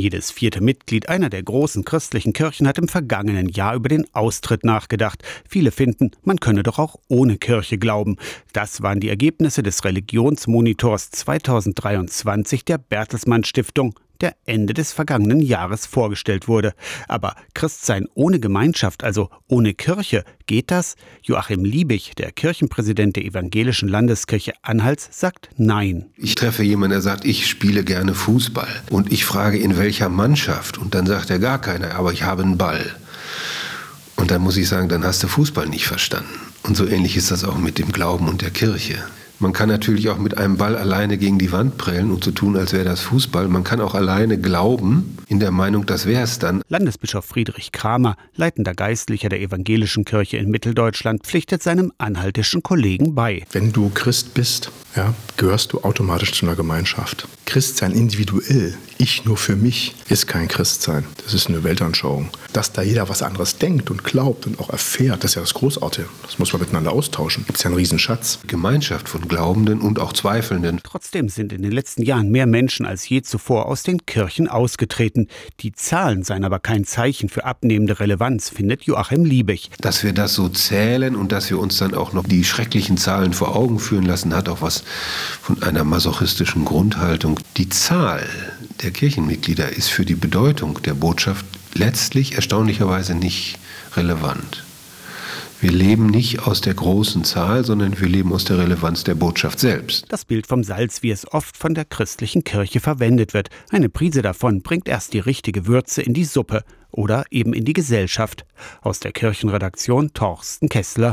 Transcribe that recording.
Jedes vierte Mitglied einer der großen christlichen Kirchen hat im vergangenen Jahr über den Austritt nachgedacht. Viele finden, man könne doch auch ohne Kirche glauben. Das waren die Ergebnisse des Religionsmonitors 2023 der Bertelsmann Stiftung der Ende des vergangenen Jahres vorgestellt wurde. Aber Christsein ohne Gemeinschaft, also ohne Kirche, geht das? Joachim Liebig, der Kirchenpräsident der Evangelischen Landeskirche Anhalts, sagt Nein. Ich treffe jemanden, der sagt, ich spiele gerne Fußball. Und ich frage, in welcher Mannschaft? Und dann sagt er gar keiner, aber ich habe einen Ball. Und dann muss ich sagen, dann hast du Fußball nicht verstanden. Und so ähnlich ist das auch mit dem Glauben und der Kirche. Man kann natürlich auch mit einem Ball alleine gegen die Wand prellen und so tun, als wäre das Fußball. Man kann auch alleine glauben, in der Meinung, das wäre es dann. Landesbischof Friedrich Kramer, leitender Geistlicher der evangelischen Kirche in Mitteldeutschland, pflichtet seinem anhaltischen Kollegen bei. Wenn du Christ bist, ja, gehörst du automatisch zu einer Gemeinschaft. Christsein individuell, ich nur für mich, ist kein Christsein. Das ist eine Weltanschauung. Dass da jeder was anderes denkt und glaubt und auch erfährt, das ist ja das Großartige. Das muss man miteinander austauschen. Gibt es ja einen Riesenschatz. Gemeinschaft von Glaubenden und auch Zweifelnden. Trotzdem sind in den letzten Jahren mehr Menschen als je zuvor aus den Kirchen ausgetreten. Die Zahlen seien aber kein Zeichen für abnehmende Relevanz, findet Joachim Liebig. Dass wir das so zählen und dass wir uns dann auch noch die schrecklichen Zahlen vor Augen führen lassen, hat auch was von einer masochistischen Grundhaltung. Die Zahl der Kirchenmitglieder ist für die Bedeutung der Botschaft letztlich erstaunlicherweise nicht relevant. Wir leben nicht aus der großen Zahl, sondern wir leben aus der Relevanz der Botschaft selbst. Das Bild vom Salz, wie es oft von der christlichen Kirche verwendet wird. Eine Prise davon bringt erst die richtige Würze in die Suppe oder eben in die Gesellschaft. Aus der Kirchenredaktion Torsten Kessler.